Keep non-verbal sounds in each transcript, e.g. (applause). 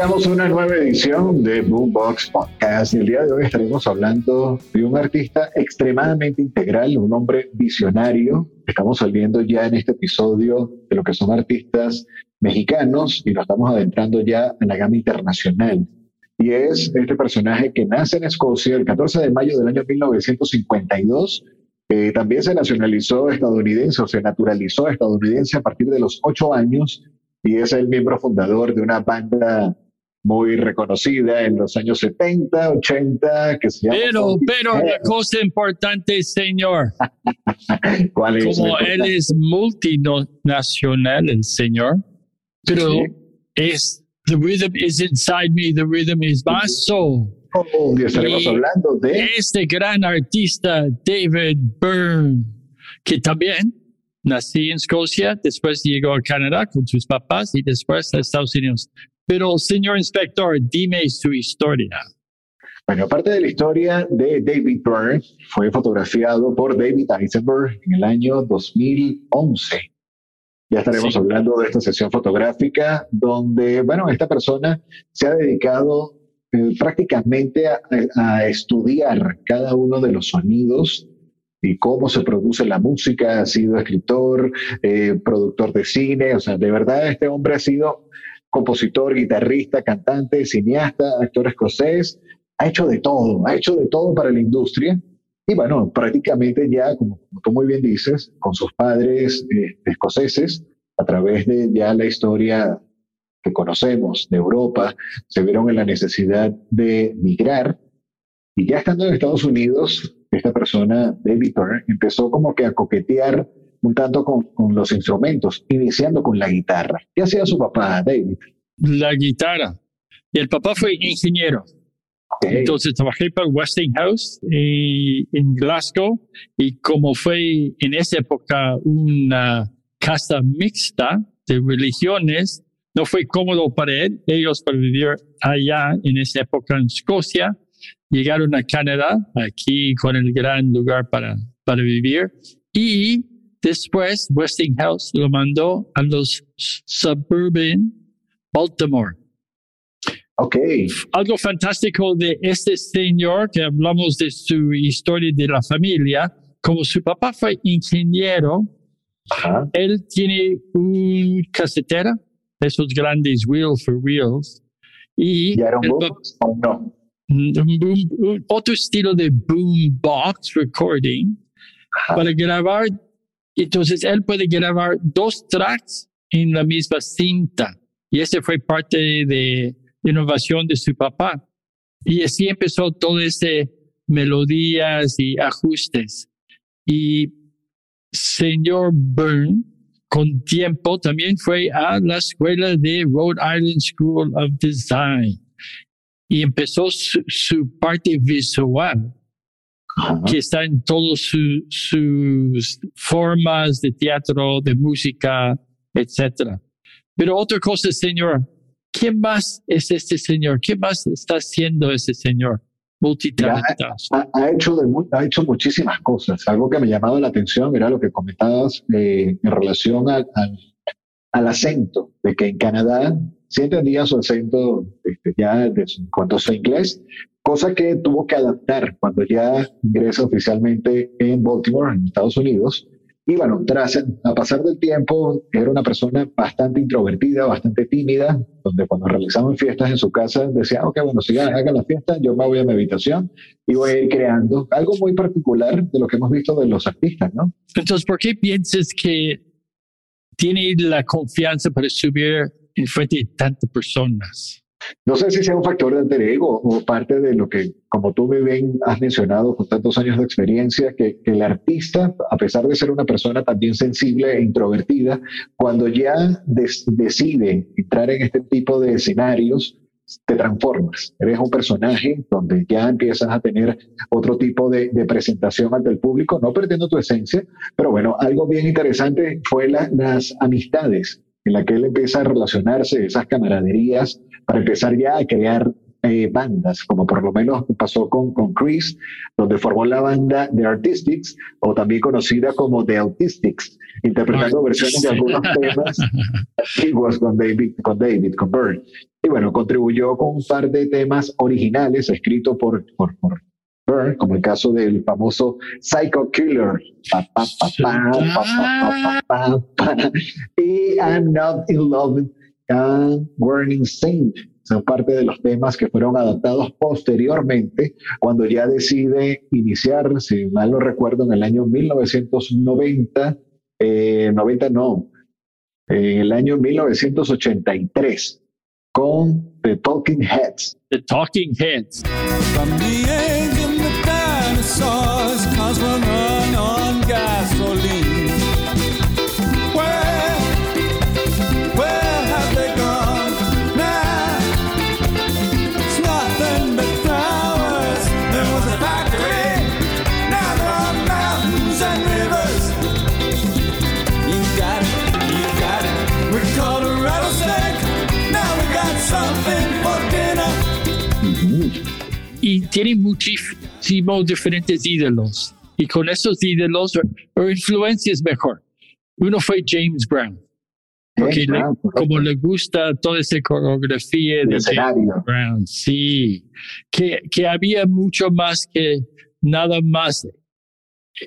llegamos a una nueva edición de Boombox Podcast y el día de hoy estaremos hablando de un artista extremadamente integral, un hombre visionario. Estamos saliendo ya en este episodio de lo que son artistas mexicanos y nos estamos adentrando ya en la gama internacional. Y es este personaje que nace en Escocia el 14 de mayo del año 1952. eh, también se nacionalizó estadounidense o se naturalizó estadounidense a partir de los ocho años y es el miembro fundador de una banda muy reconocida en los años 70, 80, que se llama... Pero, pero la cosa importante, señor, (laughs) ¿Cuál es como él es multinacional, el señor, pero Sí. es, the rhythm is inside me, the rhythm is my soul. Oh, y estaremos y- hablando de... Este gran artista, David Byrne, que también nací en Escocia, después llegó a Canadá con sus papás y después a Estados Unidos. Pero, señor inspector, dime su historia. Bueno, aparte de la historia de David Byrne, fue fotografiado por David Eisenberg en el año 2011. Ya estaremos Sí. hablando de esta sesión fotográfica donde, bueno, esta persona se ha dedicado eh, prácticamente a, a estudiar cada uno de los sonidos y cómo se produce la música. Ha sido escritor, eh, productor de cine, o sea, de verdad este hombre ha sido compositor, guitarrista, cantante, cineasta, actor escocés, ha hecho de todo, ha hecho de todo para la industria. Y bueno, prácticamente ya, como, como tú muy bien dices, con sus padres eh, escoceses, a través de ya la historia que conocemos de Europa, se vieron en la necesidad de migrar. Y ya estando en Estados Unidos, esta persona, David Byrne, empezó como que a coquetear un tanto con, con los instrumentos, iniciando con la guitarra. ¿Qué hacía su papá, David? La guitarra. Y el papá fue ingeniero. Ok, Entonces trabajé para Westinghouse eh, en Glasgow y como fue en esa época una casa mixta de religiones, no fue cómodo para él, ellos para vivir allá en esa época en Escocia, llegaron a Canadá, aquí con el gran lugar para, para vivir y después Westinghouse lo mandó a los suburban Baltimore ok, algo fantástico de este señor que hablamos de su historia de la familia, como su papá fue ingeniero, ajá, él tiene un casetera, esos grandes wheel for wheels, y ¿ya era un boom no? un boom- un- otro estilo de boombox recording Ajá. para grabar. Entonces él puede grabar dos tracks en la misma cinta. Y ese fue parte de innovación de su papá. Y así empezó todo ese melodías y ajustes. Y señor Byrne, con tiempo, también fue a la escuela de Rhode Island School of Design y empezó su, su parte visual Ajá. que está en todas su- sus formas de teatro, de música, etcétera. Pero otra cosa, señor, ¿quién más es este señor? ¿Qué más está haciendo ese señor? Multitalentoso. ha, ha hecho de ha hecho muchísimas cosas. Algo que me llamaba la atención era lo que comentabas eh, en relación al, al, al acento, de que en Canadá sí entendía su acento este, ya de su- cuando fue inglés, cosa que tuvo que adaptar cuando ya ingresa oficialmente en Baltimore, en Estados Unidos, Y bueno, tras a pasar del tiempo, era una persona bastante introvertida, bastante tímida, donde cuando realizaban fiestas en su casa decía, ok, bueno, si hagan la fiesta, yo me voy a mi habitación y voy a ir creando algo muy particular de lo que hemos visto de los artistas, ¿no? Entonces, ¿por qué piensas que tiene la confianza para subir en frente de tantas personas? No sé si sea un factor de alter o parte de lo que, como tú muy bien has mencionado con tantos años de experiencia, que, el artista, a pesar de ser una persona también sensible e introvertida, cuando ya decide entrar en este tipo de escenarios, te transformas. Eres un personaje donde ya empiezas a tener otro tipo de, presentación ante el público, no perdiendo tu esencia, pero bueno, algo bien interesante fue la- las amistades en la que él empieza a relacionarse, esas camaraderías, para empezar ya a crear eh, bandas, como por lo menos pasó con, con Chris, donde formó la banda The Artistics, o también conocida como The Autistics, interpretando versiones de algunos temas (laughs) antiguos con David, con David, con Bird. Y bueno, contribuyó con un par de temas originales escritos por, por, por como el caso del famoso Psycho Killer. Y I'm Not in Love with God, Burning Saint. Son parte de los temas que fueron adaptados posteriormente cuando ya decide iniciar, si mal no recuerdo, en el año 1990, eh, 90 no, en el año 1983 con The Talking Heads. The Talking Heads. Y tiene muchísimos diferentes ídolos. Y con esos ídolos o, o influencias mejor. Uno fue James Brown, porque James le- Brown, como le gusta toda esa coreografía de James. Brown, sí, que, que había mucho más que nada más.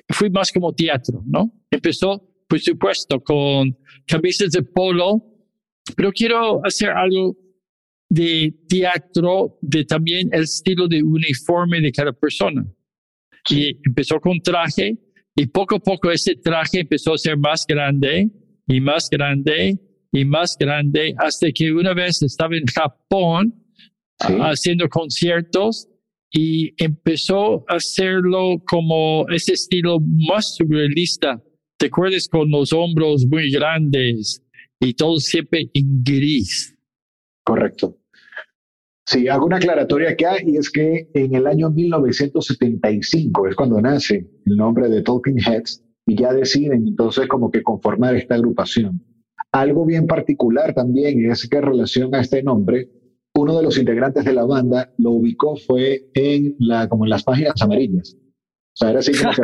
Fue más como teatro, ¿no? Empezó, por supuesto, con camisas de polo, pero quiero hacer algo de teatro, de también el estilo de uniforme de cada persona. Y empezó con traje y poco a poco ese traje empezó a ser más grande y más grande y más grande hasta que una vez estaba en Japón Sí. ah, haciendo conciertos y empezó a hacerlo como ese estilo más surrealista. ¿Te acuerdas con los hombros muy grandes y todo siempre en gris? Correcto. Sí, hago una aclaratoria acá y es que en el año 1975 es cuando nace el nombre de Talking Heads y ya deciden entonces como que conformar esta agrupación. Algo bien particular también es que en relación a este nombre, uno de los integrantes de la banda lo ubicó fue en la, como en las páginas amarillas. O sea, era así como que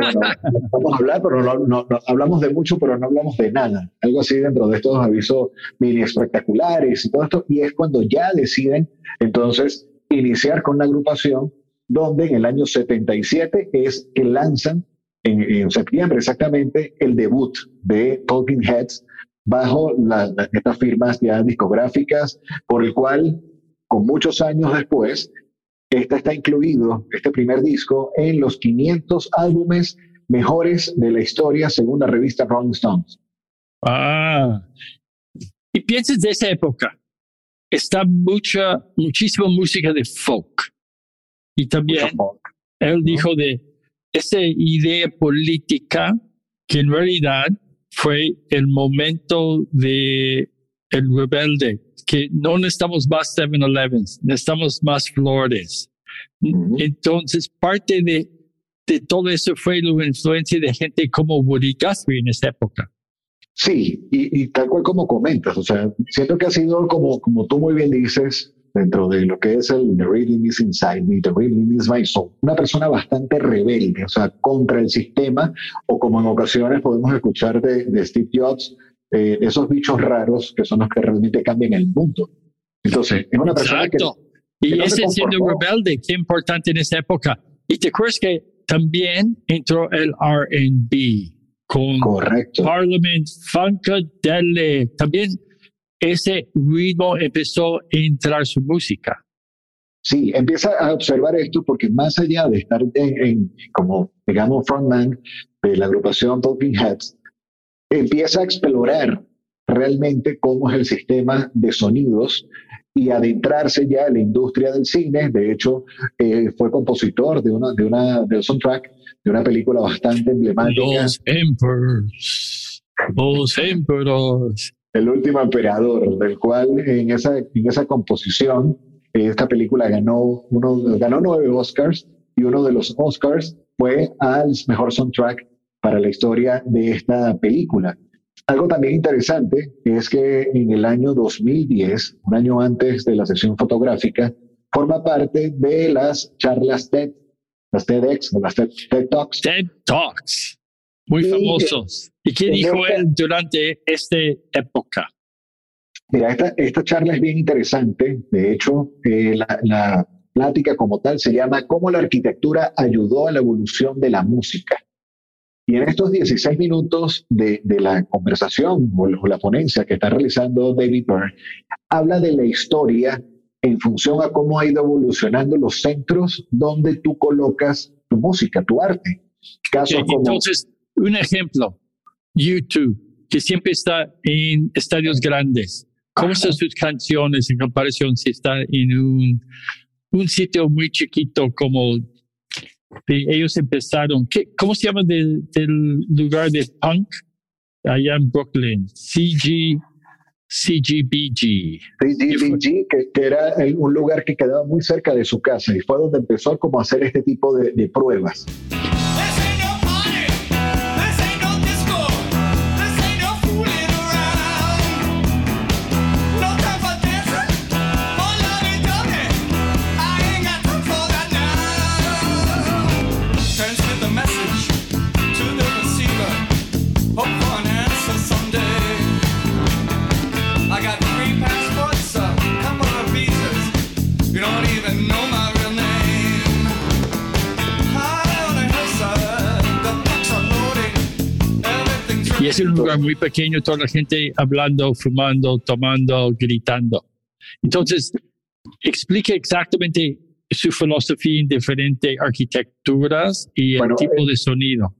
vamos a hablar, pero no, no- no- hablamos de mucho, pero no hablamos de nada. Algo así dentro de estos avisos mini espectaculares y todo esto. Y es cuando ya deciden entonces iniciar con la agrupación, donde en el año 77 es que lanzan, en, en septiembre exactamente, el debut de Talking Heads bajo la- estas firmas ya discográficas, por el cual, con muchos años después, esta está incluido, este primer disco, en los 500 álbumes mejores de la historia según la revista Rolling Stones. Ah. Y piensas de esa época, está mucha, muchísima música de folk. Y también él dijo de esa idea política que en realidad fue el momento de el rebelde, que no necesitamos más 7-Elevens, necesitamos más flores. Entonces, parte de, de todo eso fue la influencia de gente como Woody Guthrie en esa época. Sí, y, y tal cual como comentas, o sea, siento que ha sido como, como tú muy bien dices, dentro de lo que es el The Reading is Inside Me, The Reading is My Soul, una persona bastante rebelde, o sea, contra el sistema, o como en ocasiones podemos escuchar de, de Steve Jobs, eh, esos bichos raros que son los que realmente cambian el mundo. Entonces, es una persona que... Exacto. Y que no se ese siendo rebelde, qué importante en esa época. Y te acuerdas que también entró el RB con Correcto. Parliament Funkadelic. También ese ritmo empezó a entrar su música. Sí, empieza a observar esto porque más allá de estar en, en- como, digamos, frontman de la agrupación Talking Heads, empieza a explorar realmente cómo es el sistema de sonidos y adentrarse ya en la industria del cine. De hecho, eh, fue compositor de una, de una, del soundtrack de una película bastante emblemática, Los Emperors. Los Emperors. El último emperador, del cual en esa, en esa composición, eh, esta película ganó, uno, ganó nueve Oscars y uno de los Oscars fue al mejor soundtrack para la historia de esta película. Algo también interesante es que en el año 2010, un año antes de la sesión fotográfica, forma parte de las charlas TED, las TEDx, las TED, TED Talks, TED Talks. Muy Sí, famosos. ¿Y qué dijo él durante esta época? Mira, esta, esta charla es bien interesante. De hecho, eh, la, la plática como tal se llama ¿Cómo la arquitectura ayudó a la evolución de la música? Y en estos 16 minutos de, de la conversación o, o la ponencia que está realizando David Byrne, habla de la historia en función a cómo ha ido evolucionando los centros donde tú colocas tu música, tu arte. Casos como... Entonces, un ejemplo, YouTube, que siempre está en estadios grandes. ¿Cómo están sus canciones en comparación si está en un, un sitio muy chiquito como ellos empezaron? ¿Qué, ¿Cómo se llama del, lugar de punk allá en Brooklyn? CG, CGBG. CGBG, que, que era un lugar que quedaba muy cerca de su casa y fue donde empezó como a hacer este tipo de pruebas. Un lugar muy pequeño, toda la gente hablando, fumando, tomando, gritando. Entonces, explique exactamente su filosofía en diferentes arquitecturas y Bueno, el tipo eh, de sonido.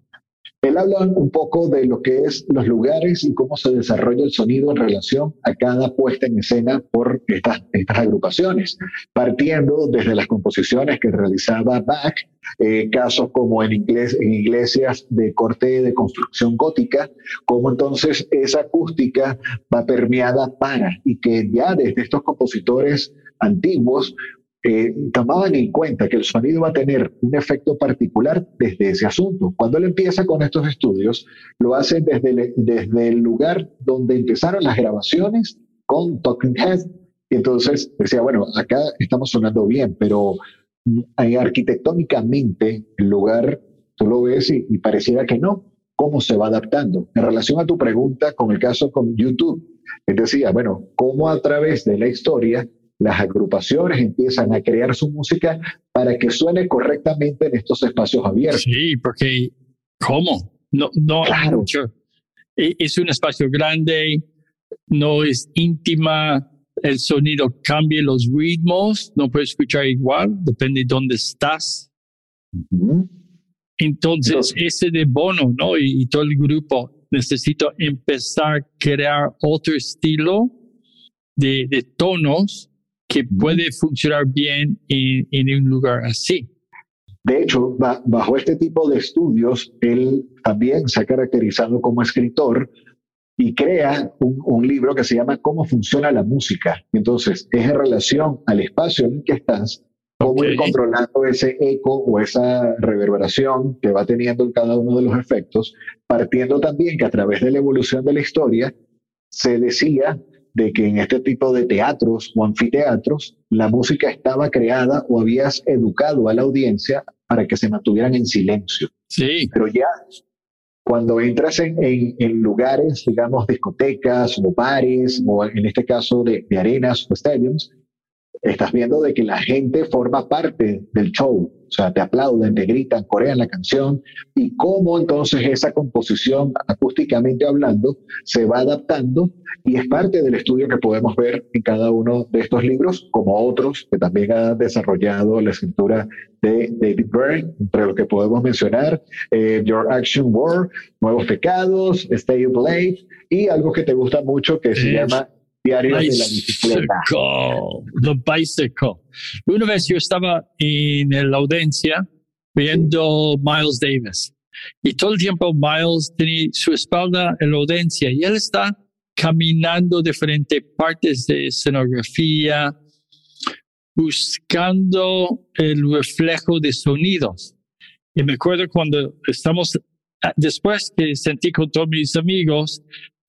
Él habla un poco de lo que es los lugares y cómo se desarrolla el sonido en relación a cada puesta en escena por estas, estas agrupaciones, partiendo desde las composiciones que realizaba Bach, eh, casos como en, inglés, en iglesias de corte de construcción gótica, cómo entonces esa acústica va permeada para y que ya desde estos compositores antiguos eh, tomaban en cuenta que el sonido va a tener un efecto particular desde ese asunto. Cuando él empieza con estos estudios, lo hace desde el, desde el lugar donde empezaron las grabaciones con Talking Head. Y entonces decía, bueno, acá estamos sonando bien, pero ahí arquitectónicamente el lugar, tú lo ves y, y pareciera que no. ¿Cómo se va adaptando? En relación a tu pregunta con el caso con YouTube, él decía, bueno, cómo a través de la historia las agrupaciones empiezan a crear su música para que suene correctamente en estos espacios abiertos. Sí, porque ¿cómo? No, no Claro. E- Es un espacio grande, no es íntima, el sonido cambia los ritmos, no puedes escuchar igual, depende de dónde estás. Entonces- ese de Bono, ¿no? Y, y todo el grupo, necesito empezar a crear otro estilo de, de tonos que puede funcionar bien en, en un lugar así. De hecho, ba- bajo este tipo de estudios, él también se ha caracterizado como escritor y crea un, un libro que se llama Cómo funciona la música. Entonces, es en relación al espacio en el que estás, cómo ir controlando ese eco o esa reverberación que va teniendo en cada uno de los efectos, partiendo también que a través de la evolución de la historia se decía de que en este tipo de teatros o anfiteatros la música estaba creada o habías educado a la audiencia para que se mantuvieran en silencio. Sí, Pero ya cuando entras en, en- en lugares, digamos, discotecas o bares, o en este caso de, de arenas o stadiums, estás viendo de que la gente forma parte del show. O sea, te aplauden, te gritan, corean la canción y cómo entonces esa composición, acústicamente hablando, se va adaptando y es parte del estudio que podemos ver en cada uno de estos libros, como otros que también ha desarrollado la escritura de David Byrne, entre los que podemos mencionar eh, Your Action War, Nuevos Pecados, Stay Up Late y algo que te gusta mucho que se Es llama Diario de la Bicicleta. Bicycle, The Bicycle. Una vez yo estaba en la audiencia viendo Miles Davis y todo el tiempo Miles tenía su espalda en la audiencia y él está caminando diferentes partes de escenografía, buscando el reflejo de sonidos. Y me acuerdo cuando estamos, ah, después que sentí con todos mis amigos,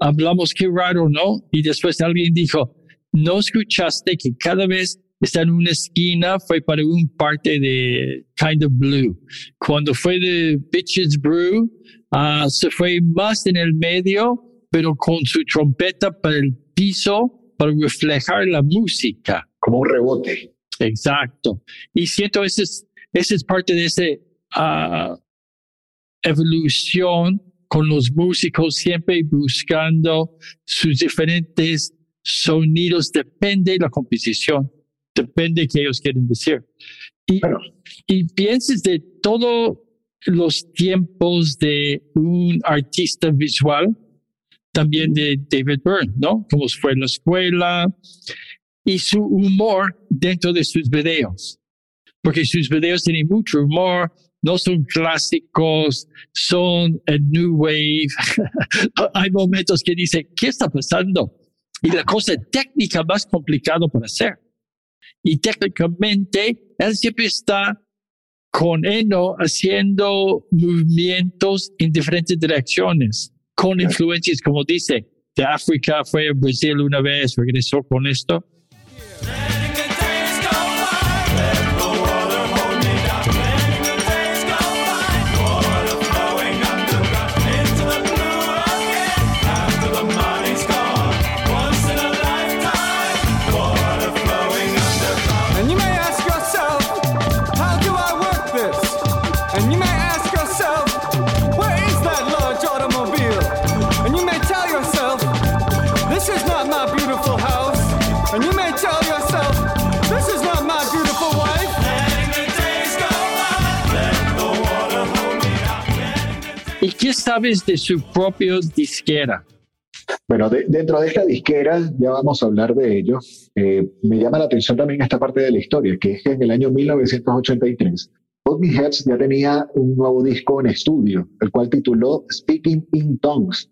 hablamos qué raro, ¿no? Y después alguien dijo, ¿no escuchaste que cada vez está en una esquina fue para un parte de Kind of Blue? Cuando fue de Bitches Brew, ah, se fue más en el medio, pero con su trompeta para el piso para reflejar la música. Como un rebote. Exacto. Y siento ese es, ese es parte de esa evolución con los músicos siempre buscando sus diferentes sonidos. Depende de la composición, depende de qué ellos quieren decir. Y, Bueno, y pienses de todos los tiempos de un artista visual, también de David Byrne, ¿no? Como fue en la escuela y su humor dentro de sus videos. Porque sus videos tienen mucho humor, no son clásicos, son el new wave. (laughs) Hay momentos que dice, ¿qué está pasando? Y la cosa técnica más complicada para hacer. Y técnicamente, él siempre está con Eno haciendo movimientos en diferentes direcciones, con influencias, como dice, de África, fue a Brasil una vez, regresó con esto. Qué sabes de su propio disquera? Bueno, de- dentro de esta disquera, ya vamos a hablar de ello, eh, me llama la atención también esta parte de la historia, que es que en el año 1983, Bobby Heads ya tenía un nuevo disco en estudio, el cual tituló Speaking in Tongues,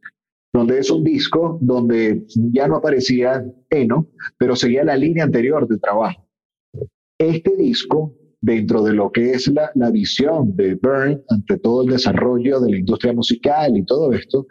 donde es un disco donde ya no aparecía Eno, pero seguía la línea anterior de trabajo. Este disco, dentro de lo que es la, la visión de Byrne ante todo el desarrollo de la industria musical y todo esto,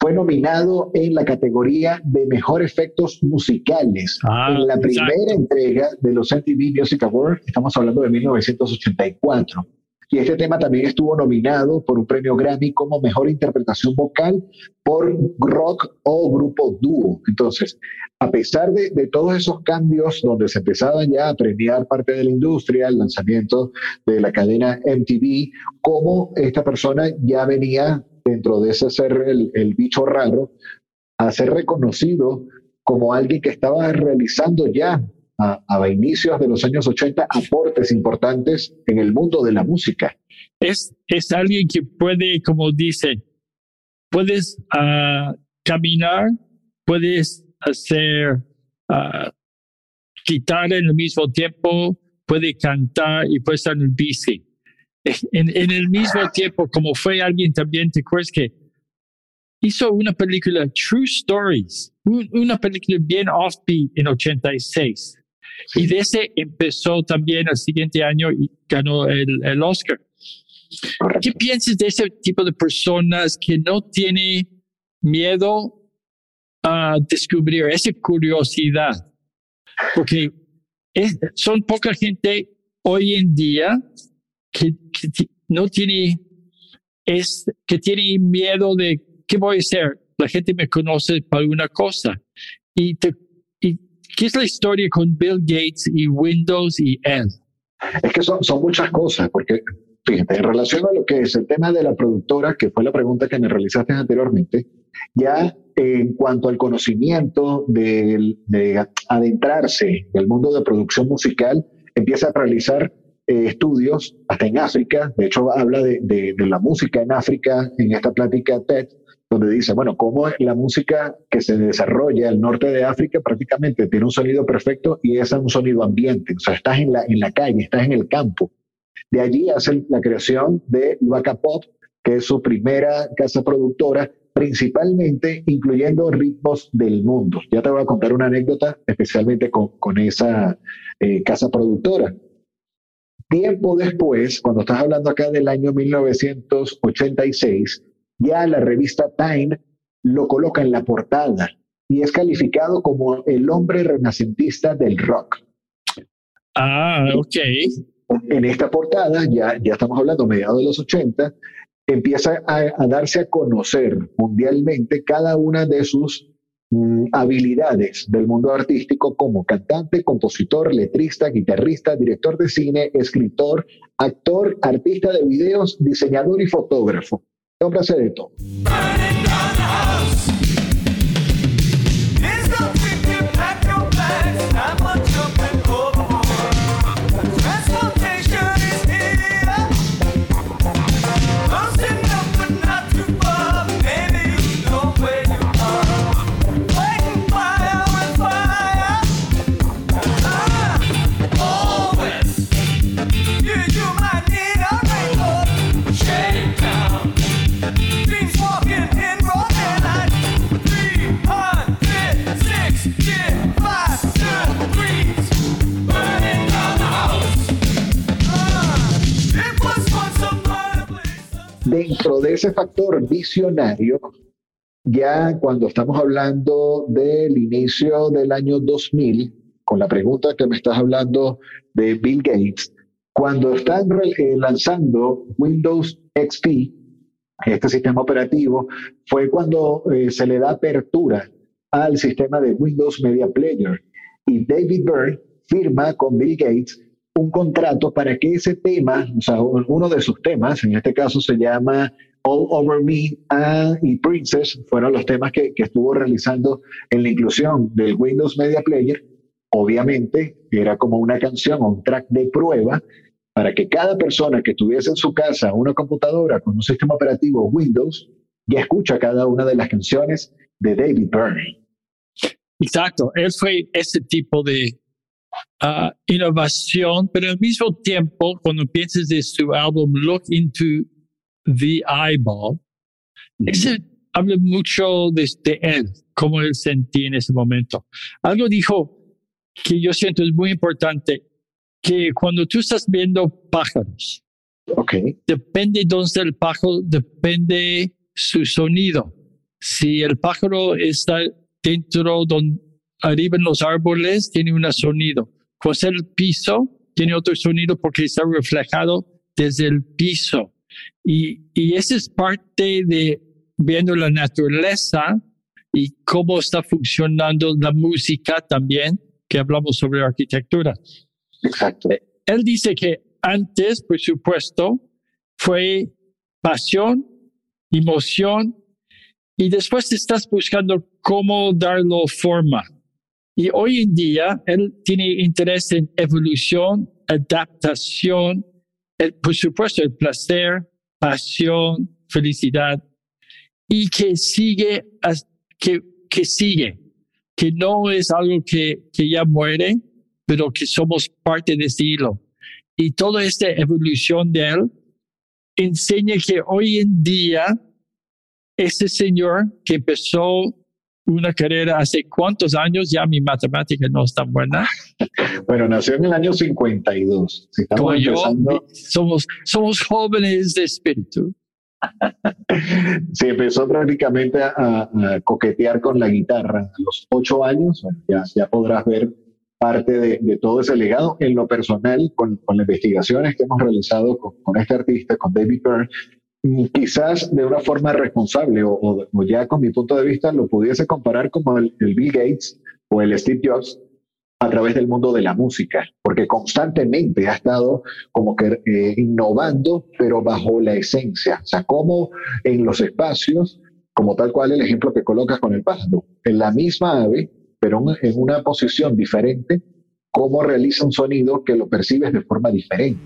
fue nominado en la categoría de mejor efectos musicales Ah, en la exacto. primera entrega de los MTV Music Awards, estamos hablando de 1984. Y este tema también estuvo nominado por un premio Grammy como mejor interpretación vocal por rock o grupo dúo. Entonces, a pesar de, de todos esos cambios donde se empezaban ya a premiar parte de la industria, el lanzamiento de la cadena MTV, como esta persona ya venía dentro de ese ser el, el bicho raro, a ser reconocido como alguien que estaba realizando ya a, a inicios de los años 80 aportes importantes en el mundo de la música. Es, es alguien que puede, como dice, puedes ah, caminar, puedes hacer ah, guitarra en el mismo tiempo, puede cantar y puede estar en el bici. En, en el mismo tiempo, como fue alguien también, ¿te acuerdas que hizo una película, True Stories, un- una película bien offbeat en 86? Y de ese empezó también el siguiente año y ganó el, el Oscar. ¿Qué piensas de ese tipo de personas que no tiene miedo a descubrir esa curiosidad? Porque es- son poca gente hoy en día que, que no tiene, es, que tiene miedo de qué voy a hacer. La gente me conoce para una cosa. Y, te- ¿qué es la historia con Bill Gates y Windows y él? Es que son, son muchas cosas, porque fíjate, en relación a lo que es el tema de la productora, que fue la pregunta que me realizaste anteriormente, ya en cuanto al conocimiento del- de, adentrarse en el mundo de producción musical, empieza a realizar eh, estudios hasta en África. De hecho, habla de, de- de la música en África en esta plática TED, donde dice, bueno, cómo la música que se desarrolla al norte de África prácticamente tiene un sonido perfecto y es un sonido ambiente. O sea, estás en la, en la calle, estás en el campo. De allí hacen la creación de Luaca Pop, que es su primera casa productora, principalmente incluyendo ritmos del mundo. Ya te voy a contar una anécdota especialmente con, con esa eh, casa productora. Tiempo después, cuando estás hablando acá del año 1986, ya la revista Time lo coloca en la portada y es calificado como el hombre renacentista del rock. Ah, ok. En esta portada, ya, ya estamos hablando mediados de los 80, empieza a, a darse a conocer mundialmente cada una de sus mm, habilidades del mundo artístico como cantante, compositor, letrista, guitarrista, director de cine, escritor, actor, artista de videos, diseñador y fotógrafo. Este hombre hace de Dentro de ese factor visionario, ya cuando estamos hablando del inicio del año 2000, con la pregunta que me estás hablando de Bill Gates, cuando están eh, lanzando Windows XP, este sistema operativo, fue cuando eh, se le da apertura al sistema de Windows Media Player. Y David Byrne firma con Bill Gates un contrato para que ese tema, o sea, un- uno de sus temas, en este caso se llama All Over Me y Princess, fueron los temas que, que estuvo realizando en la inclusión del Windows Media Player. Obviamente era como una canción un track de prueba para que cada persona que tuviese en su casa una computadora con un sistema operativo Windows ya escucha cada una de las canciones de David Byrne. Exacto. Él fue ese tipo de ah, innovación, pero al mismo tiempo, cuando piensas de su álbum Look into the Eyeball, ese habla mucho de, de él, cómo él sentía en ese momento. Algo dijo que yo siento es muy importante, que cuando tú estás viendo pájaros, Ok, depende dónde está el pájaro, depende su sonido. Si el pájaro está dentro, donde, arriba en los árboles, tiene un sonido. Cuando en el piso, tiene otro sonido porque está reflejado desde el piso. Y, y esa es parte de viendo la naturaleza y cómo está funcionando la música también, que hablamos sobre arquitectura exacto. él dice que antes, por supuesto, fue pasión, emoción, y después estás buscando cómo darlo forma. Y hoy en día, él tiene interés en evolución, adaptación, el- por supuesto, el placer, pasión, felicidad, y que sigue, que, que sigue, que no es algo que, que ya muere, pero que somos parte de ese hilo. Y toda esta evolución de él enseña que hoy en día, ese señor que empezó una carrera hace cuántos años, ya mi matemática no es tan buena, (laughs) Bueno, nació en el año 52. Si como yo, somos, somos jóvenes de espíritu. (laughs) si empezó prácticamente a, a coquetear con la guitarra a los ocho años, bueno, ya, ya podrás ver parte de, de todo ese legado. En lo personal, con, con las investigaciones que hemos realizado con, con este artista, con David Byrne, quizás de una forma responsable o, ya con mi punto de vista lo pudiese comparar como el, Bill Gates o el Steve Jobs a través del mundo de la música, porque constantemente ha estado como que eh, innovando, pero bajo la esencia, o sea, como en los espacios, como tal cual el ejemplo que colocas con el pájaro, en la misma ave, pero en una posición diferente, cómo realiza un sonido que lo percibes de forma diferente.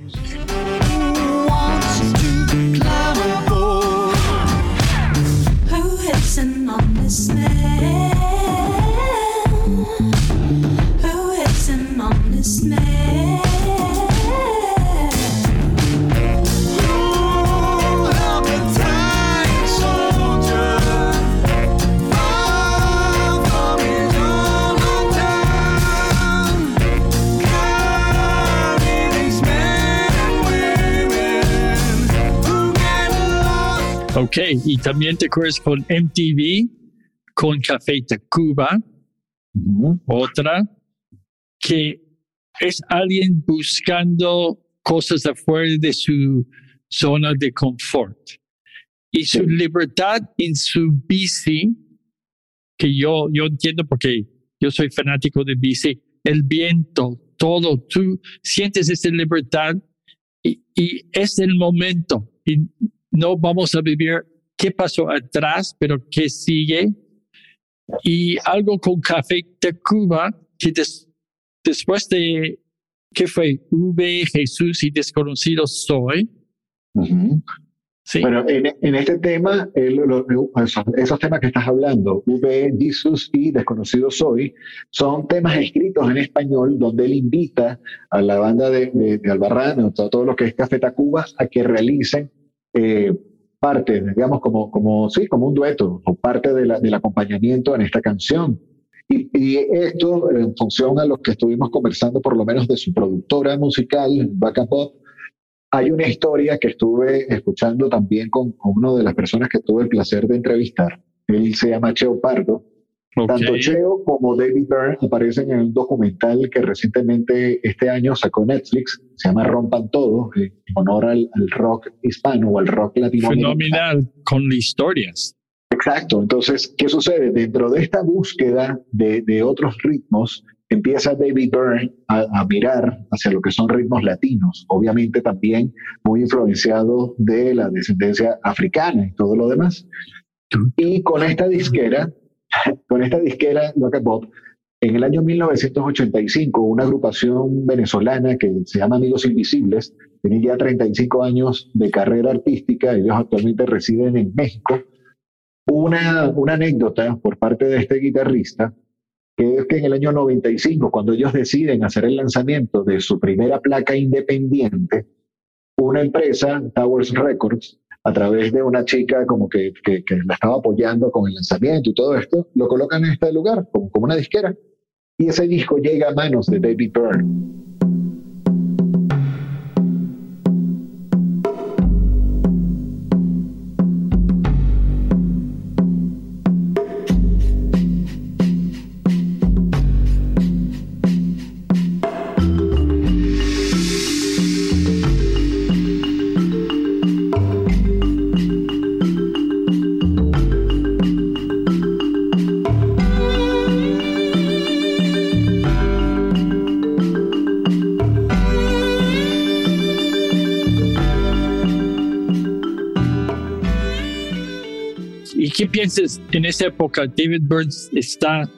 También te acuerdas con MTV, con Café Tacuba, Ujú. otra, que es alguien buscando cosas afuera de su zona de confort. Y su Sí. libertad en su bici, que yo, yo entiendo porque yo soy fanático de bici, el viento, todo, tú sientes esa libertad y, y es el momento. Y no vamos a vivir qué pasó atrás, pero qué sigue. Y algo con Café Tacuba, que des- después de, ¿qué fue? V, Jesús y Desconocido Soy. Ujú. Sí. Bueno, en, en este tema, el- lo- esos, esos temas que estás hablando, V, Jesus y Desconocido Soy, son temas escritos en español donde él invita a la banda de, de, de Albarrán, todo, todo lo que es Café Tacuba, a que realicen eh, parte, digamos, como, como, sí, como un dueto o parte de la- del acompañamiento en esta canción. Y, esto en función a lo que estuvimos conversando, por lo menos de su productora musical, Vaca Pop, hay una historia que estuve escuchando también con, con una de las personas que tuve el placer de entrevistar. Él se llama Cheo Pardo. Ok. Tanto Cheo como David Byrne aparecen en un documental que recientemente este año sacó Netflix. Se llama Rompan Todo, eh, en honor al, al rock hispano o al rock latinoamericano. Fenomenal con historias. Exacto. Entonces, ¿qué sucede? Dentro de esta búsqueda de, de otros ritmos, empieza David Byrne a, a mirar hacia lo que son ritmos latinos, obviamente también muy influenciado de la descendencia africana y todo lo demás. Y con esta disquera, con esta disquera Loca Pop, en el año 1985, una agrupación venezolana que se llama Amigos Invisibles, tiene ya 35 años de carrera artística, ellos actualmente residen en México, una, una anécdota por parte de este guitarrista, que es que en el año 95, cuando ellos deciden hacer el lanzamiento de su primera placa independiente, una empresa, Towers Records, a través de una chica como que, que, que la estaba apoyando con el lanzamiento y todo esto, lo colocan en este lugar, como, como una disquera. Y ese disco llega a manos de David Byrne. ¿Y qué piensas en esa época? David Burns está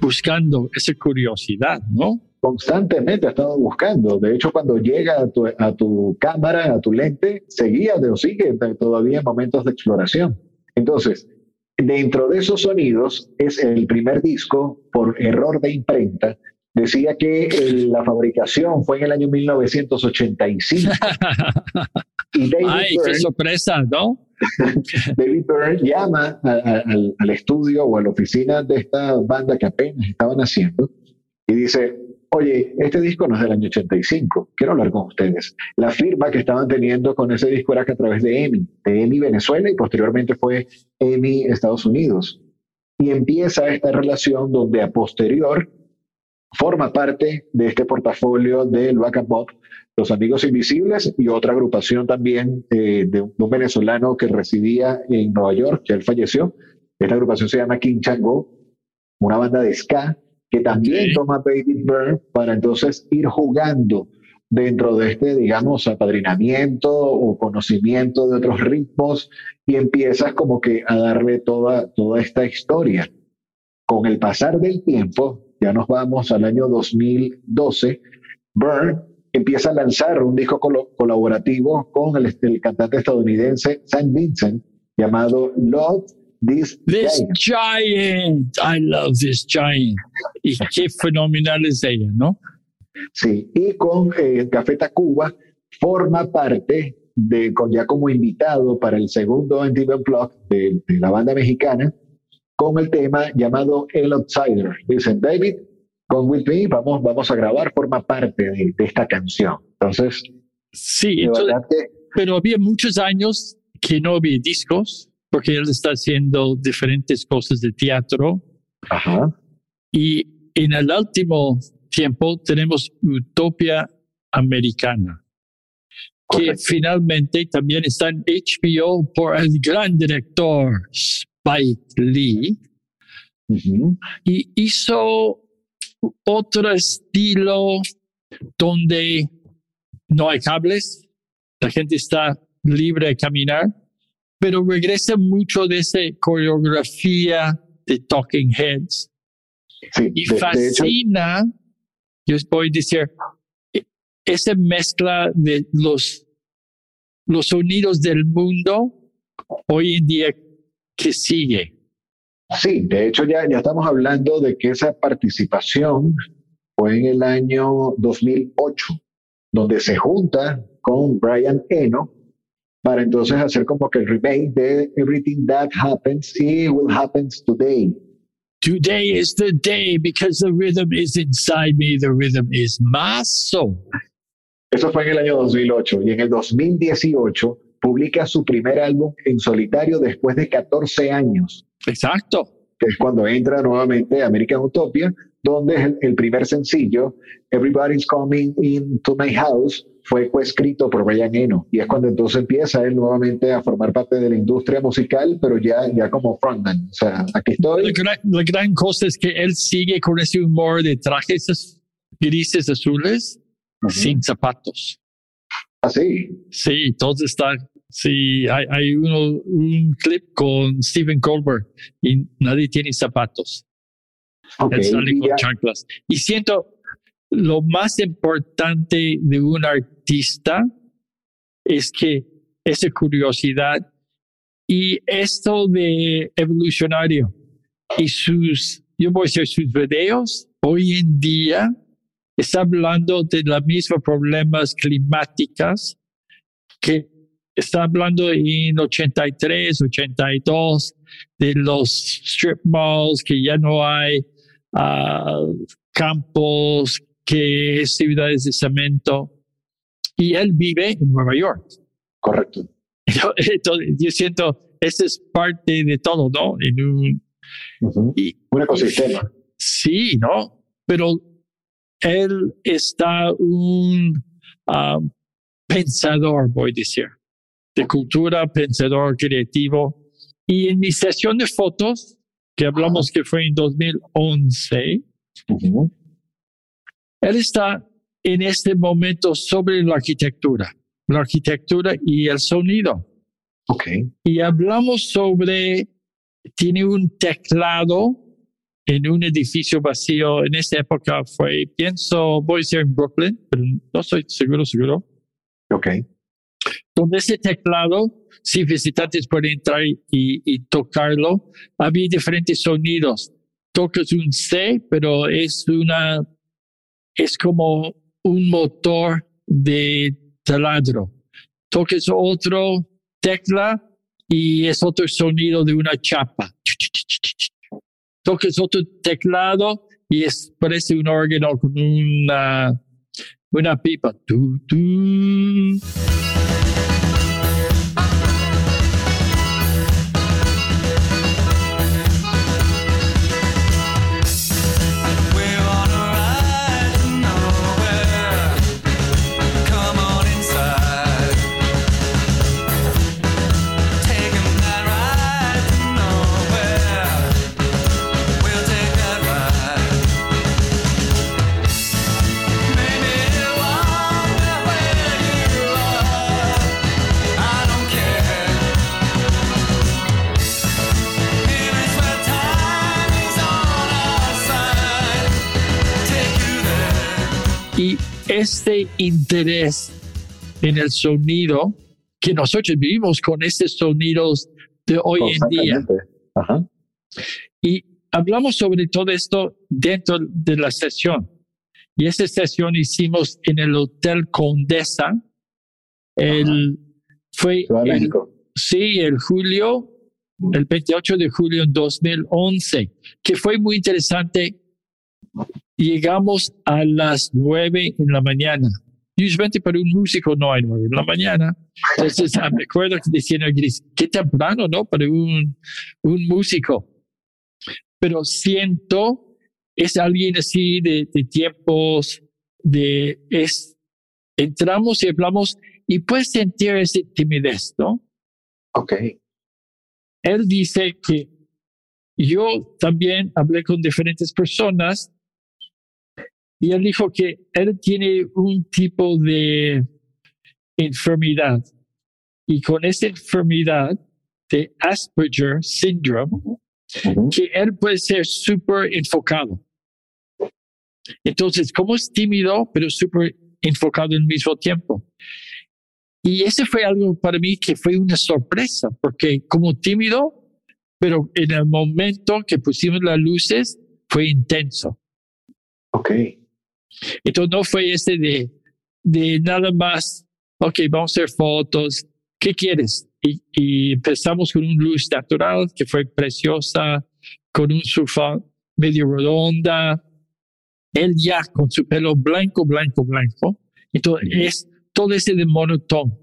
buscando esa curiosidad, ¿no? constantemente ha estado buscando. De hecho, cuando llega a tu, a tu cámara, a tu lente, seguía o sigue todavía en momentos de exploración. Entonces, dentro de esos sonidos, es el primer disco, por error de imprenta, decía que el- la fabricación fue en el año 1985. (laughs) Y David Ay, qué Byrne- sorpresa, ¿no? (laughs) David Byrne llama a- a- al, al estudio o a la oficina de esta banda que apenas estaban haciendo y dice, oye, este disco no es del año 85, quiero hablar con ustedes. La firma que estaban teniendo con ese disco era que a través de EMI, de EMI Venezuela y posteriormente fue EMI Estados Unidos. Y empieza esta relación donde a posterior forma parte de este portafolio del Back Pop, Los Amigos Invisibles y otra agrupación también eh, de, un, venezolano que residía en Nueva York, que él falleció. Esta agrupación se llama King Chango, una banda de ska que también Ok. toma David Byrne para entonces ir jugando dentro de este, digamos, apadrinamiento o conocimiento de otros ritmos y empiezas como que a darle toda, toda esta historia. Con el pasar del tiempo, ya nos vamos al año 2012, Byrne empieza a lanzar un disco colo- colaborativo con el, el cantante estadounidense Sam Vincent llamado Love This, This Giant. giant, I love this giant. Y qué fenomenal es ella, ¿no? Sí, y con eh, Café Tacuba forma parte de, con, ya como invitado para el segundo MTV Unplugged de, de la banda mexicana, con el tema llamado El Outsider. Dicen, David, con With Me vamos, vamos a grabar, forma parte de, de esta canción. Entonces, Sí, entonces, que pero había muchos años que no había discos, porque él está haciendo diferentes cosas de teatro. Ajá, Y en el último tiempo tenemos Utopia Americana, que correcto. finalmente también está en HBO por el gran director Spike Lee. Ujú. y hizo otro estilo donde no hay cables, la gente está libre de caminar, pero regresa mucho de esa coreografía de Talking Heads Sí, y de- de hecho, fascina, yo voy a decir, e- esa mezcla de los, los sonidos del mundo hoy en día que sigue. Sí, de hecho ya, ya estamos hablando de que esa participación fue en el año 2008, donde se junta con Brian Eno para entonces hacer como que el remake de Everything That Happens y Will Happens Today. Today is the day because the rhythm is inside me. The rhythm is my soul. Eso fue en el año 2008 y en el 2018 publica su primer álbum en solitario después de 14 años. Exacto. que es cuando entra nuevamente American Utopia, donde el, el primer sencillo, Everybody's Coming Into My House, fue coescrito por Brian Eno. Y es cuando entonces empieza él nuevamente a formar parte de la industria musical, pero ya, ya como frontman. O sea, aquí La estoy. gran, la gran cosa es que él sigue con ese humor de trajes grises azules sin zapatos. Así. Sí, todo está. Sí, hay, hay uno, un clip con Stephen Colbert y nadie tiene zapatos. Ok, Él sale con chanclas. Y siento lo más importante de un artista es que esa curiosidad y esto de evolucionario y sus, yo voy a decir, sus videos hoy en día está hablando de los mismos problemas climáticos que está hablando en 83, 82 de los strip malls que ya no hay ah, campos, que es ciudades de cemento. Y él vive en Nueva York. Correcto. (laughs) Entonces, yo siento, esa es parte de todo, ¿no? En un, y, Un ecosistema. sí, ¿no? Pero él está un ah, pensador, voy a decir, de cultura, pensador creativo. Y en mi sesión de fotos, que hablamos que fue en 2011, Ujú. Él está en este momento sobre la arquitectura, la arquitectura y el sonido. Ok. Y hablamos sobre, tiene un teclado en un edificio vacío. En esa época fue, pienso, voy a decir en Brooklyn, pero no estoy seguro, seguro. Ok. Donde ese teclado, si visitantes pueden entrar y, tocarlo, había diferentes sonidos. Tocas un C, pero es una, es como un motor de taladro. Tocas otro tecla y es otro sonido de una chapa. Tocas otro teclado y es, parece un órgano con una, una pipa. Este interés en el sonido, que nosotros vivimos con estos sonidos de hoy en día. Ajá. Y hablamos sobre todo esto dentro de la sesión. Y esta sesión hicimos en el Hotel Condesa. El, fue de el-. Sí, el julio, el 28 de julio en 2011, que fue muy interesante. Llegamos a las 9 en la mañana. Y usualmente para un músico no hay 9 en la mañana. Entonces, ah, me acuerdo que Gris, qué temprano, ¿no? Para un, un músico. Pero siento, es alguien así de, de tiempos, de, es, entramos y hablamos y puedes sentir esa timidez, ¿no? Ok. él dice que yo también hablé con diferentes personas y él dijo que él tiene un tipo de enfermedad y con esa enfermedad de Asperger syndrome Ujú. que él puede ser súper enfocado. Entonces, como es tímido, pero súper enfocado al mismo tiempo. Y ese fue algo para mí que fue una sorpresa, porque como tímido, pero en el momento que pusimos las luces, fue intenso. Ok. Entonces no fue ese de, de nada más, ok, vamos a hacer fotos, ¿qué quieres? Y, y empezamos con una luz natural que fue preciosa, con un sofá medio redonda, él ya con su pelo blanco, blanco, blanco. Entonces es todo ese de monotón,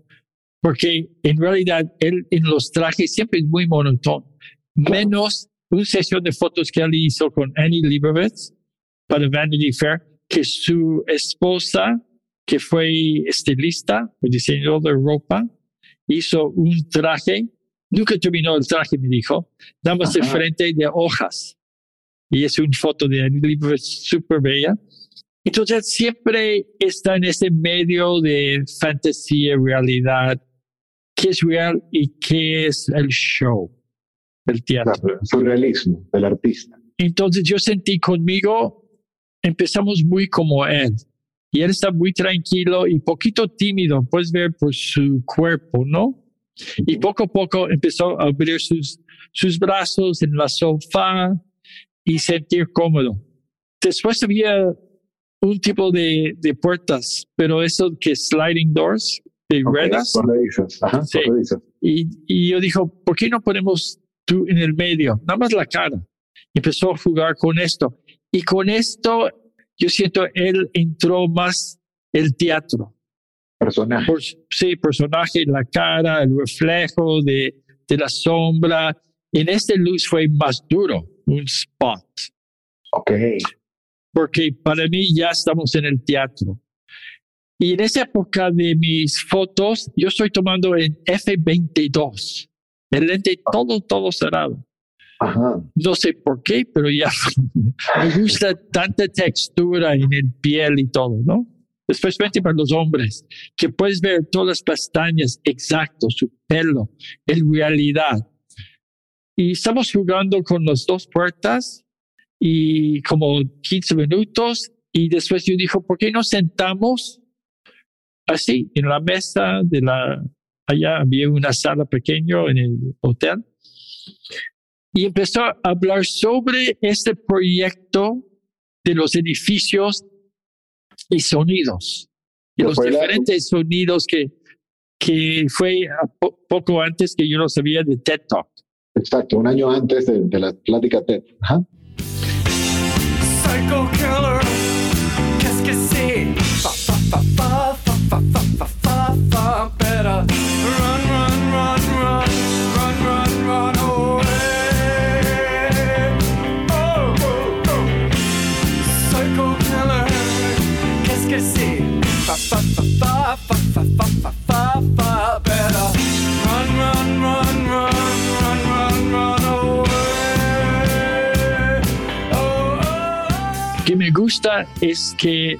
porque en realidad él en los trajes siempre es muy monotón, menos una sesión de fotos que él hizo con Annie Leibovitz para Vanity Fair, que su esposa, que fue estilista o diseñador de ropa, hizo un traje, nunca terminó el traje, me dijo, nada más de frente de hojas. Y es una foto de Annie Leibovitz súper bella. Entonces siempre está en ese medio de fantasía, realidad, qué es real y qué es el show, el teatro. Claro, el surrealismo del artista. Entonces yo sentí conmigo, empezamos muy como él. Y él está muy tranquilo y poquito tímido, puedes ver por su cuerpo, ¿no? Y poco a poco empezó a abrir sus, sus brazos en la sofá y sentir cómodo. Después había un tipo de, de puertas, pero eso que sliding doors, de Ok, ruedas. Ajá, Sí. Y, y yo dijo, ¿por qué no ponemos tú en el medio? Nada más la cara. Empezó a jugar con esto. Y con esto, yo siento, él entró más el teatro. Personaje. Por, sí, personaje, la cara, el reflejo de, de la sombra. En este luz fue más duro, un spot. Ok. Porque para mí ya estamos en el teatro. Y en esa época de mis fotos, yo estoy tomando en F22. El lente todo, todo cerrado. No sé por qué, pero ya (laughs) me gusta tanta textura en el piel y todo, ¿no? Especialmente para los hombres, que puedes ver todas las pestañas exacto, su pelo, en realidad. Y estamos jugando con las dos puertas y como 15 minutos y después yo dijo, ¿por qué no sentamos así en la mesa de la, allá había una sala pequeña en el hotel y empezó a hablar sobre este proyecto de los edificios y sonidos, y Pues los la- diferentes sonidos que, que fue a po- poco antes que yo no sabía de TED Talk. Exacto, un año antes de, de la plática TED. Ajá. Psycho killer, qu'est-ce que c'est? Fa fa fa fa fa fa fa fa fa fa. Better me gusta es que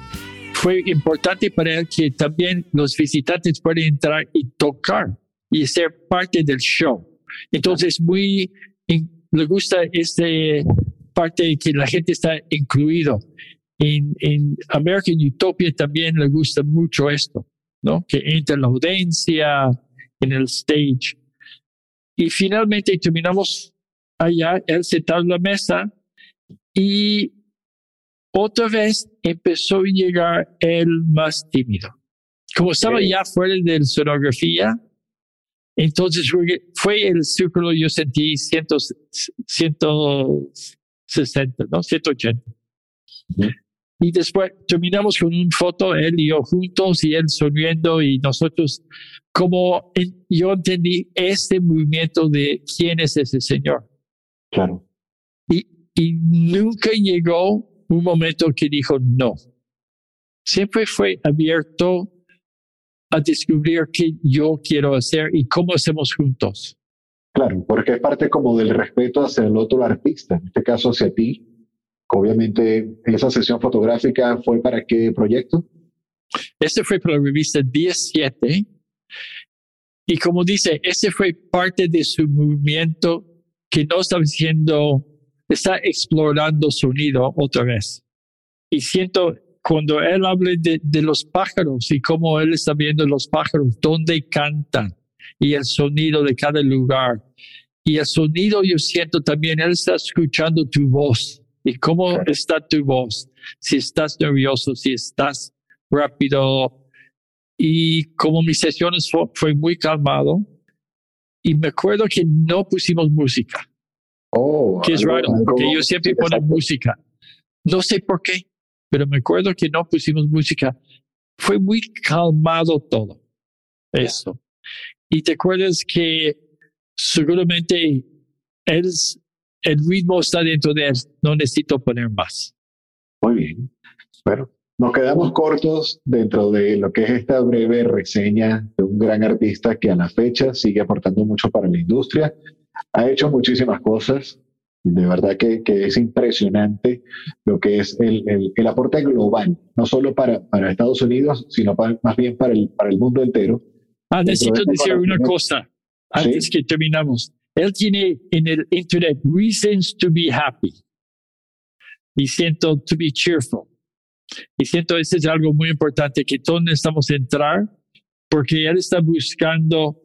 fue importante para él que también los visitantes pueden entrar y tocar y ser parte del show. Entonces, muy le gusta esta parte que la gente está incluido. en, en American Utopia también le gusta mucho esto, ¿no? Que entra la audiencia en el stage. Y finalmente terminamos allá, él sentado en la mesa y otra vez empezó a llegar el más tímido. Como estaba Ok. ya fuera de la sonografía, entonces fue- el círculo, yo sentí 100, 160, ¿no? 180. Ujú. Y después terminamos con una foto, él y yo juntos, y él sonriendo, y nosotros, como en- yo entendí este movimiento de quién es ese señor. Claro. Y, y nunca llegó un momento que dijo no. Siempre fue abierto a descubrir qué yo quiero hacer y cómo hacemos juntos. Claro, porque es parte como del respeto hacia el otro artista, en este caso hacia ti. Obviamente, esa sesión fotográfica fue para qué proyecto? Este fue para la revista 17. Y como dice, ese fue parte de su movimiento que no está haciendo, está explorando sonido otra vez. Y siento cuando él habla de, de los pájaros y cómo él está viendo los pájaros, dónde cantan y el sonido de cada lugar. Y el sonido yo siento también, él está escuchando tu voz y cómo está tu voz. Si estás nervioso, si estás rápido. Y como mis sesiones fue, fue muy calmado. Y me acuerdo que no pusimos música, Oh, que es raro, algo- porque yo siempre exacto. música. No sé por qué, pero me acuerdo que no pusimos música. Fue muy calmado todo. Eso. Y te acuerdas que seguramente él, el ritmo está dentro de él. No necesito poner más. Muy bien. Bueno, nos quedamos cortos dentro de lo que es esta breve reseña de un gran artista que a la fecha sigue aportando mucho para la industria. Ha hecho muchísimas cosas. De verdad que, que es impresionante lo que es el, el- el aporte global, no solo para, para Estados Unidos, sino para- más bien para el, para el mundo entero. Ah, necesito de este decir una cosa antes que terminamos. Él tiene en el internet reasons to be happy. Y siento to be cheerful. Y siento ese es algo muy importante que todos necesitamos entrar porque él está buscando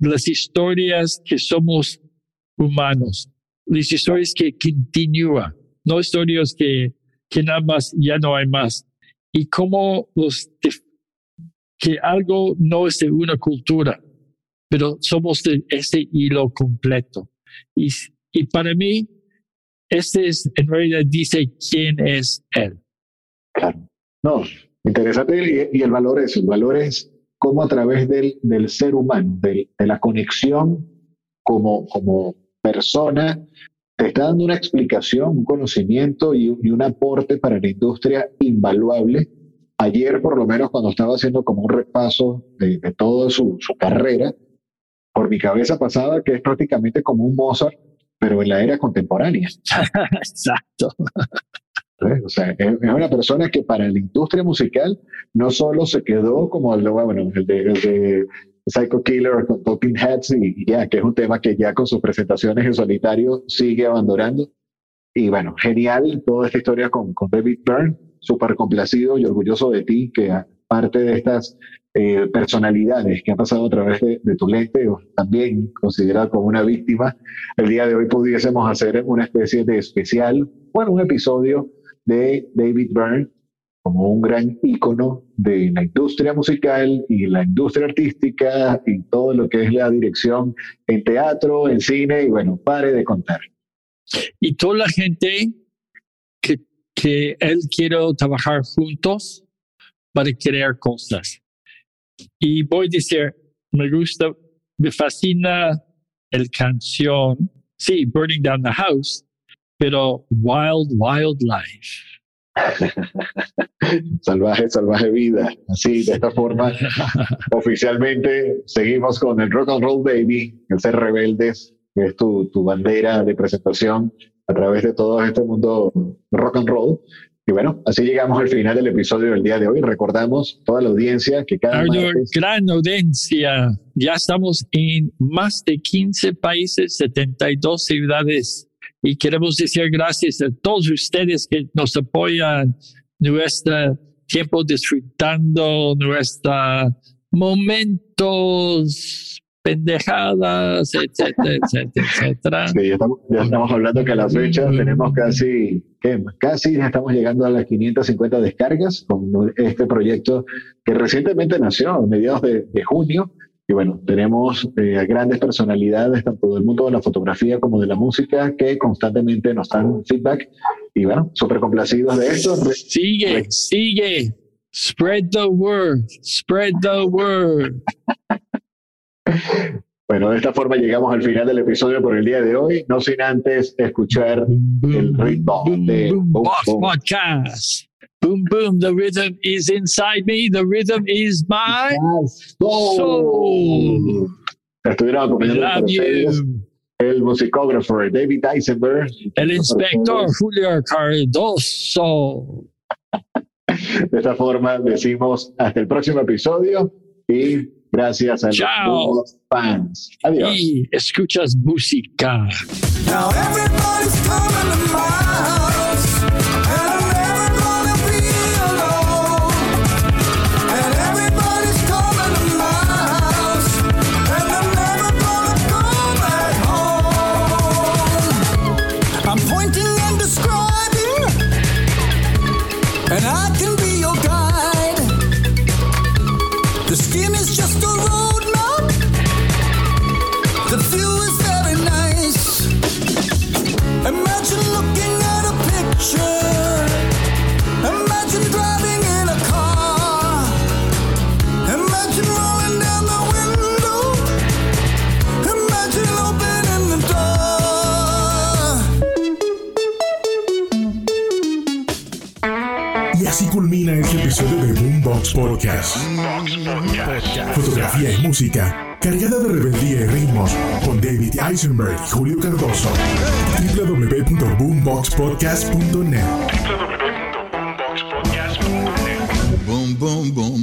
las historias que somos humanos, las historias que continúan, no historias que, que nada más ya no hay más. Y cómo los que algo no es de una cultura, pero somos de ese hilo completo. Y, y para mí, este es, en realidad dice quién es él. Claro. No, interesante. Y, y el valor es, el valor es cómo a través del, del ser humano, del- de, la conexión como, como persona, te está dando una explicación, un conocimiento y, y un aporte para la industria invaluable. Ayer, por lo menos, cuando estaba haciendo como un repaso de, de toda su, su carrera, por mi cabeza pasaba que es prácticamente como un Mozart, pero en la era contemporánea. (laughs) Exacto. ¿Eh? O sea, es, una persona que para la industria musical no solo se quedó como el bueno, el de, el de Psycho Killer con Talking Heads y, ya, que es un tema que ya con sus presentaciones en solitario sigue abandonando. Y bueno, genial toda esta historia con, con David Byrne, súper complacido y orgulloso de ti, que a- parte de estas eh, personalidades que han pasado a través de, de tu lente, o también considerado como una víctima, el día de hoy pudiésemos hacer una especie de especial, bueno, un episodio de David Byrne como un gran ícono de la industria musical y la industria artística y todo lo que es la dirección en teatro, en cine y bueno, pare de contar. Y toda la gente que, que él quiere trabajar juntos para crear cosas. Y voy a decir, me gusta, me fascina el canción, sí, Burning Down the House, pero Wild, Wild Life. (laughs) Salvaje, salvaje vida. Así, de esta forma, (laughs) oficialmente seguimos con el Rock and Roll Baby, el ser rebeldes, que es tu, tu bandera de presentación a través de todo este mundo rock and roll. Y bueno, así llegamos al final del episodio del día de hoy. Recordamos toda la audiencia que cada martes gran audiencia. Ya estamos en más de 15 países, 72 ciudades y queremos decir gracias a todos ustedes que nos apoyan nuestro tiempo disfrutando nuestra momentos pendejadas, etcétera, (laughs) etcétera, etcétera. Sí, ya, estamos, ya estamos hablando que a la fecha tenemos casi, ¿qué? casi ya estamos llegando a las 550 descargas con este proyecto que recientemente nació a mediados de, de junio. Y bueno, tenemos eh, a grandes personalidades, tanto del mundo de la fotografía como de la música, que constantemente nos dan feedback. Y bueno, súper complacidos de esto. Re- Sigue, sigue. Spread the word, spread the word. Bueno, de esta forma llegamos al final del episodio por el día de hoy, no sin antes escuchar el ritmo de Boom. Podcast. Boom, boom. The rhythm is inside me. The rhythm is my soul. Estuvieron acompañando love you. el musicógrafo David Eisenberg. El inspector Julio Cardoso. De esta forma decimos hasta el próximo episodio y gracias a Chao. los fans. Adiós. Y escuchas música. Now de Boombox Podcast. Fotografía y música, cargada de rebeldía y ritmos, con David Eisenberg y Julio Cardoso. www.boomboxpodcast.net Boom, boom, boom.